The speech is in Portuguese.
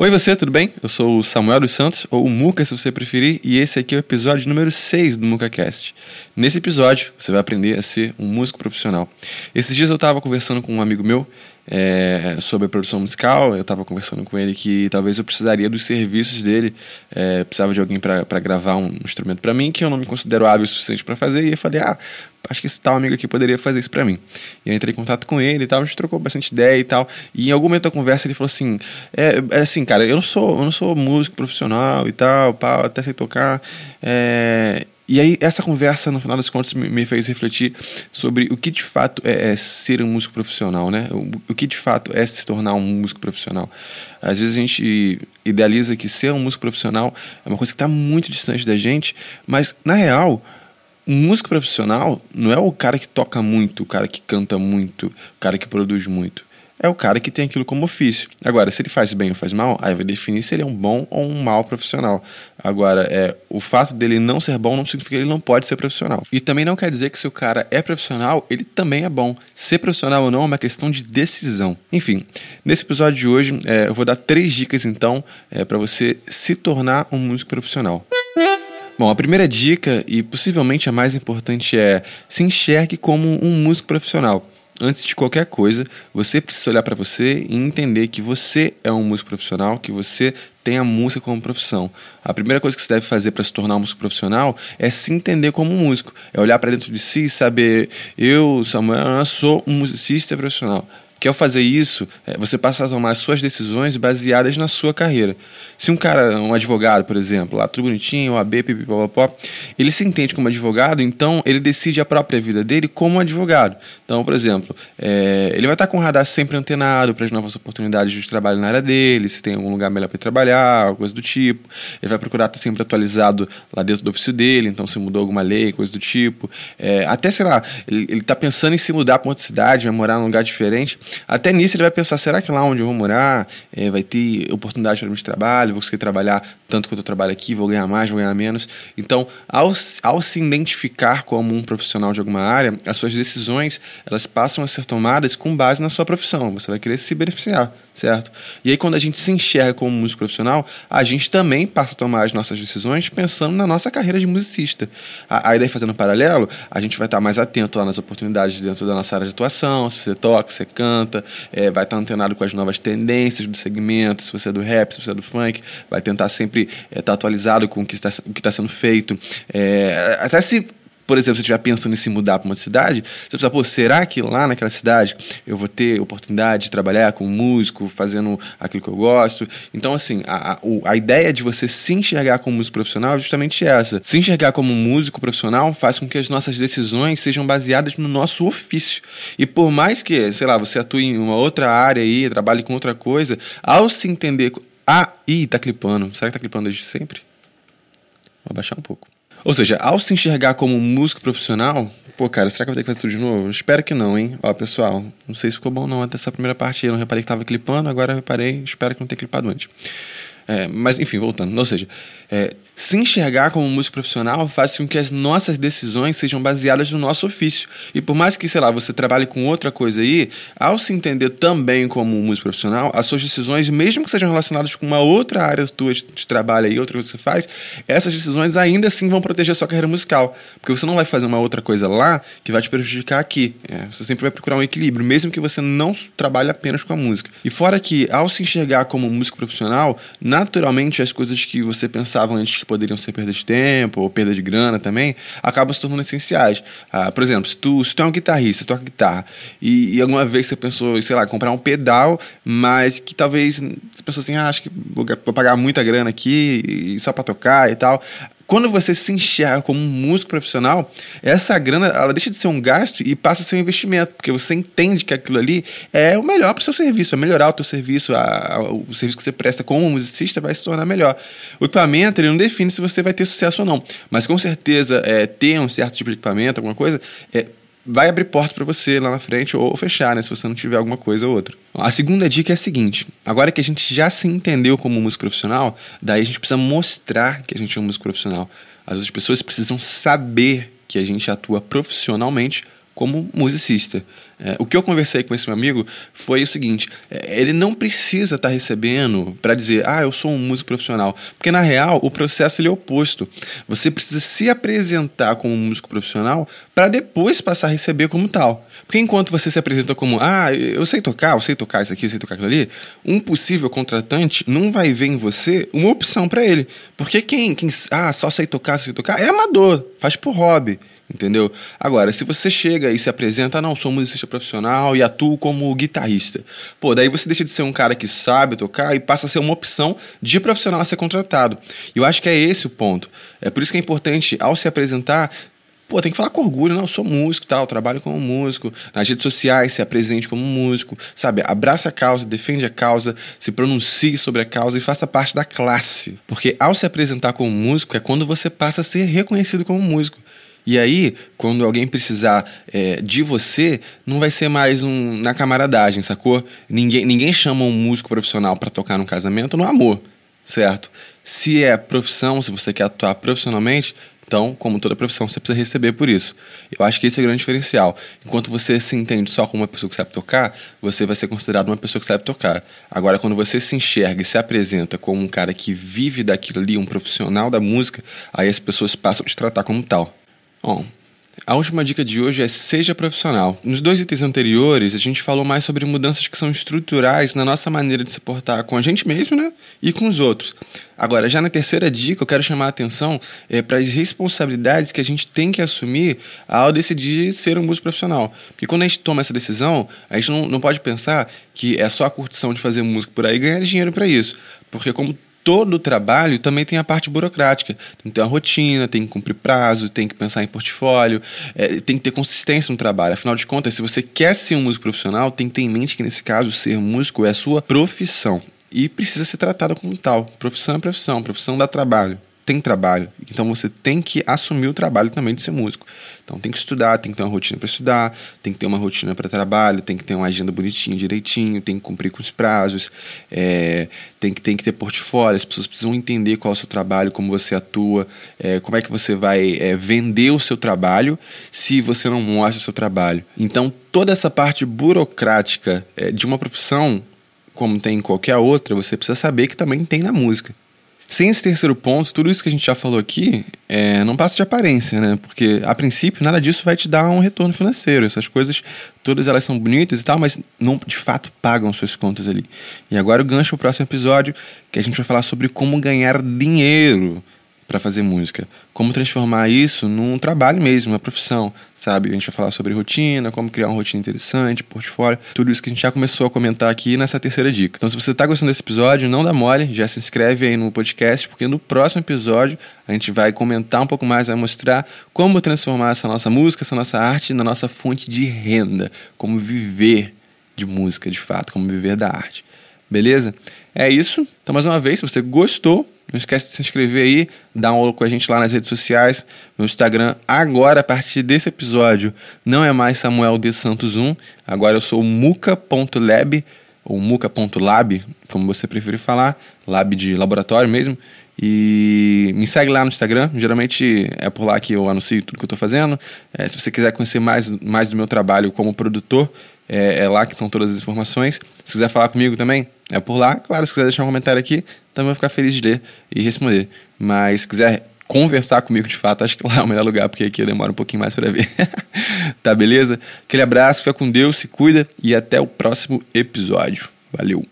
Oi você, tudo bem? Eu sou o Samuel dos Santos, ou o Muca se você preferir, e esse aqui é o episódio número 6 do MucaCast. Nesse episódio, você vai aprender a ser um músico profissional. Esses dias eu estava conversando com um amigo meu é, sobre a produção musical, eu estava conversando com ele que talvez eu precisaria dos serviços dele, é, precisava de alguém para gravar um instrumento para mim, que eu não me considero hábil o suficiente para fazer, e eu falei, ah, acho que esse tal amigo aqui poderia fazer isso para mim. E eu entrei em contato com ele e tal, a gente trocou bastante ideia e tal. E em algum momento da conversa ele falou assim: é, é assim, cara, eu não sou, eu não sou músico profissional e tal, pá, até sei tocar. É, e aí, essa conversa, no final das contas, me fez refletir sobre o que de fato é, é ser um músico profissional, né? O, o, que de fato é se tornar um músico profissional. Às vezes a gente idealiza que ser um músico profissional é uma coisa que está muito distante da gente, mas na real, um músico profissional não é o cara que toca muito, o cara que canta muito, o cara que produz muito. É o cara que tem aquilo como ofício. Agora, se ele faz bem ou faz mal, aí vai definir se ele é um bom ou um mau profissional. Agora, é, o fato dele não ser bom não significa que ele não pode ser profissional. E também não quer dizer que se o cara é profissional, ele também é bom. Ser profissional ou não é uma questão de decisão. Enfim, nesse episódio de hoje, é, eu vou dar três dicas então é, para você se tornar um músico profissional. Bom, a primeira dica, e possivelmente a mais importante, é se enxergue como um músico profissional. Antes de qualquer coisa, você precisa olhar para você e entender que você é um músico profissional, que você tem a música como profissão. A primeira coisa que você deve fazer para se tornar um músico profissional é se entender como um músico, é olhar para dentro de si e saber: eu, Samuel, sou um musicista profissional. Que ao fazer isso, é, você passa a tomar as suas decisões baseadas na sua carreira. Se um cara, um advogado, por exemplo, lá tudo bonitinho, OAB, pipipopopó, ele se entende como advogado, então ele decide a própria vida dele como advogado. Então, por exemplo, é, ele vai estar com o radar sempre antenado para as novas oportunidades de trabalho na área dele, se tem algum lugar melhor para trabalhar, coisa do tipo. Ele vai procurar estar sempre atualizado lá dentro do ofício dele, então se mudou alguma lei, coisa do tipo. É, até, sei lá, ele está pensando em se mudar para outra cidade, vai morar num lugar diferente até nisso ele vai pensar: será que lá onde eu vou morar é, vai ter oportunidade para mim de trabalho? Vou conseguir trabalhar tanto quanto eu trabalho aqui? Vou ganhar mais, vou ganhar menos? Então, ao, ao se identificar como um profissional de alguma área, as suas decisões elas passam a ser tomadas com base na sua profissão. Você vai querer se beneficiar certo? E aí, quando a gente se enxerga como músico profissional, a gente também passa a tomar as nossas decisões pensando na nossa carreira de musicista. Aí, daí, fazendo um paralelo, a gente vai estar mais atento lá nas oportunidades dentro da nossa área de atuação, se você toca, se você canta, é, vai estar antenado com as novas tendências do segmento, se você é do rap, se você é do funk, vai tentar sempre é, estar atualizado com o que está, está sendo feito. É, até se por exemplo, se você estiver pensando em se mudar para uma cidade, você precisa, pô, será que lá naquela cidade eu vou ter oportunidade de trabalhar com músico, fazendo aquilo que eu gosto? Então, assim, a, a, a ideia de você se enxergar como músico profissional é justamente essa. Se enxergar como músico profissional faz com que as nossas decisões sejam baseadas no nosso ofício. E por mais que, sei lá, você atue em uma outra área aí, trabalhe com outra coisa, ao se entender. Ah, ih, tá clipando. Será que tá clipando desde sempre? Vou abaixar um pouco. Ou seja, ao se enxergar como músico profissional, pô, cara, será que eu vou ter que fazer tudo de novo? Espero que não, hein? Ó, pessoal, não sei se ficou bom não até essa primeira parte eu não reparei que tava clipando, agora eu reparei, espero que não tenha clipado antes. É, mas enfim, voltando. Ou seja, é, se enxergar como músico profissional faz com que as nossas decisões sejam baseadas no nosso ofício. E por mais que, sei lá, você trabalhe com outra coisa aí, ao se entender também como um músico profissional, as suas decisões, mesmo que sejam relacionadas com uma outra área tua de trabalho aí, outra coisa que você faz, essas decisões ainda assim vão proteger a sua carreira musical. Porque você não vai fazer uma outra coisa lá que vai te prejudicar aqui. É, você sempre vai procurar um equilíbrio, mesmo que você não trabalhe apenas com a música. E fora que, ao se enxergar como um músico profissional, na naturalmente as coisas que você pensava antes poderiam ser perda de tempo ou perda de grana também, acabam se tornando essenciais. Ah, por exemplo, se tu, se tu é um guitarrista, toca guitarra, e, e, alguma vez você pensou, sei lá, comprar um pedal, mas que talvez você pensou assim, ah, acho que vou, vou pagar muita grana aqui só para tocar e tal quando você se enxerga como um músico profissional, essa grana ela deixa de ser um gasto e passa a ser um investimento, porque você entende que aquilo ali é o melhor para o seu serviço, é melhorar o teu serviço, a, a, o serviço que você presta como musicista vai se tornar melhor. O equipamento ele não define se você vai ter sucesso ou não, mas com certeza é, ter um certo tipo de equipamento, alguma coisa, é, vai abrir portas para você lá na frente ou fechar, né? Se você não tiver alguma coisa ou outra. A segunda dica é a seguinte: agora que a gente já se entendeu como músico profissional, daí a gente precisa mostrar que a gente é um músico profissional. As outras pessoas precisam saber que a gente atua profissionalmente como musicista. É, o que eu conversei com esse meu amigo foi o seguinte: é, ele não precisa estar tá recebendo para dizer, ah, eu sou um músico profissional. Porque na real, o processo ele é oposto. Você precisa se apresentar como um músico profissional para depois passar a receber como tal. Porque enquanto você se apresenta como, ah, eu sei tocar, eu sei tocar isso aqui, eu sei tocar aquilo ali, um possível contratante não vai ver em você uma opção para ele. Porque quem, quem, ah, só sei tocar, sei tocar, é amador, faz por hobby. Entendeu? Agora, se você chega e se apresenta, não, sou musicista profissional e atuo como guitarrista. Pô, daí você deixa de ser um cara que sabe tocar e passa a ser uma opção de profissional a ser contratado. E eu acho que é esse o ponto. É por isso que é importante, ao se apresentar, pô, tem que falar com orgulho, não, eu sou músico, tal, trabalho como músico, nas redes sociais se apresente como músico, sabe? Abraça a causa, defende a causa, se pronuncie sobre a causa e faça parte da classe. Porque ao se apresentar como músico é quando você passa a ser reconhecido como músico. E aí, quando alguém precisar é, de você, não vai ser mais um na camaradagem, sacou? Ninguém, ninguém chama um músico profissional para tocar no casamento no amor, certo? Se é profissão, se você quer atuar profissionalmente, então, como toda profissão, você precisa receber por isso. Eu acho que esse é o grande diferencial. Enquanto você se entende só como uma pessoa que sabe tocar, você vai ser considerado uma pessoa que sabe tocar. Agora, quando você se enxerga e se apresenta como um cara que vive daquilo ali, um profissional da música, aí as pessoas passam a te tratar como tal. Bom, a última dica de hoje é seja profissional. Nos dois itens anteriores, a gente falou mais sobre mudanças que são estruturais na nossa maneira de se portar com a gente mesmo né? e com os outros. Agora, já na terceira dica, eu quero chamar a atenção é, para as responsabilidades que a gente tem que assumir ao decidir ser um músico profissional. Porque quando a gente toma essa decisão, a gente não, não pode pensar que é só a curtição de fazer música por aí e ganhar dinheiro para isso. Porque, como todo o trabalho também tem a parte burocrática. Tem que ter uma rotina, tem que cumprir prazo, tem que pensar em portfólio, é, tem que ter consistência no trabalho. Afinal de contas, se você quer ser um músico profissional, tem que ter em mente que nesse caso ser músico é a sua profissão e precisa ser tratado como tal. Profissão é profissão, profissão dá trabalho tem trabalho. Então você tem que assumir o trabalho também de ser músico. Então tem que estudar, tem que ter uma rotina para estudar, tem que ter uma rotina para trabalho, tem que ter uma agenda bonitinha, direitinho, tem que cumprir com os prazos, é, tem, que, tem que ter portfólio, as pessoas precisam entender qual é o seu trabalho, como você atua, é, como é que você vai é, vender o seu trabalho se você não mostra o seu trabalho. Então toda essa parte burocrática é, de uma profissão, como tem em qualquer outra, você precisa saber que também tem na música. Sem esse terceiro ponto, tudo isso que a gente já falou aqui é, não passa de aparência, né? Porque a princípio nada disso vai te dar um retorno financeiro. Essas coisas, todas elas são bonitas e tal, mas não de fato pagam suas contas ali. E agora o gancho o próximo episódio, que a gente vai falar sobre como ganhar dinheiro para fazer música. Como transformar isso num trabalho mesmo, uma profissão, sabe? A gente vai falar sobre rotina, como criar uma rotina interessante, portfólio, tudo isso que a gente já começou a comentar aqui nessa terceira dica. Então, se você está gostando desse episódio, não dá mole, já se inscreve aí no podcast, porque no próximo episódio a gente vai comentar um pouco mais, vai mostrar como transformar essa nossa música, essa nossa arte na nossa fonte de renda, como viver de música de fato, como viver da arte. Beleza? É isso. Então, mais uma vez, se você gostou, não esquece de se inscrever aí, dar um olho com a gente lá nas redes sociais. Meu Instagram, agora, a partir desse episódio, não é mais Samuel de Santos 1. Agora eu sou muca.lab, ou muca.lab, como você preferir falar, lab de laboratório mesmo. E me segue lá no Instagram, geralmente é por lá que eu anuncio tudo que eu estou fazendo. É, se você quiser conhecer mais, mais do meu trabalho como produtor, é, é, lá que estão todas as informações. Se quiser falar comigo também, é por lá. Claro, se quiser deixar um comentário aqui, também vou ficar feliz de ler e responder. Mas se quiser conversar comigo de fato, acho que lá é o melhor lugar, porque aqui eu demoro um pouquinho mais para ver. tá beleza? Aquele abraço, fica com Deus, se cuida e até o próximo episódio. Valeu!